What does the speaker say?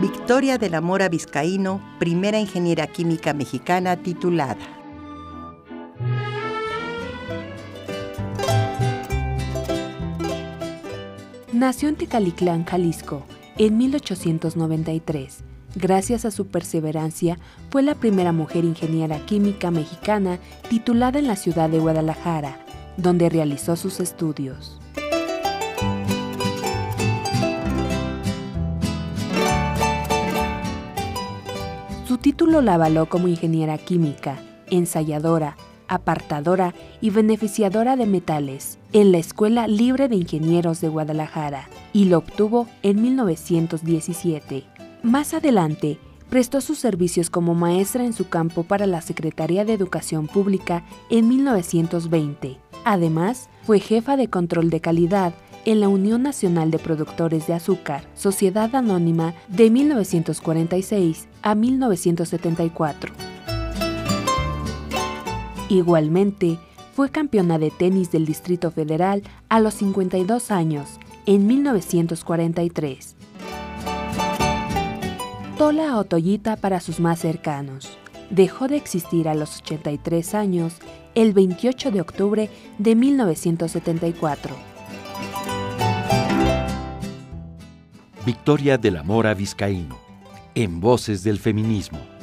Victoria de la Mora Vizcaíno, primera ingeniera química mexicana titulada. Nació en Tecaliclán, Jalisco, en 1893. Gracias a su perseverancia, fue la primera mujer ingeniera química mexicana titulada en la ciudad de Guadalajara, donde realizó sus estudios. Su título la avaló como ingeniera química, ensayadora, apartadora y beneficiadora de metales en la Escuela Libre de Ingenieros de Guadalajara y lo obtuvo en 1917. Más adelante, prestó sus servicios como maestra en su campo para la Secretaría de Educación Pública en 1920. Además, fue jefa de control de calidad en la Unión Nacional de Productores de Azúcar, Sociedad Anónima, de 1946 a 1974. Igualmente, fue campeona de tenis del Distrito Federal a los 52 años, en 1943. Tola Otoyita para sus más cercanos. Dejó de existir a los 83 años el 28 de octubre de 1974. Victoria de la Mora Vizcaíno, en Voces del Feminismo.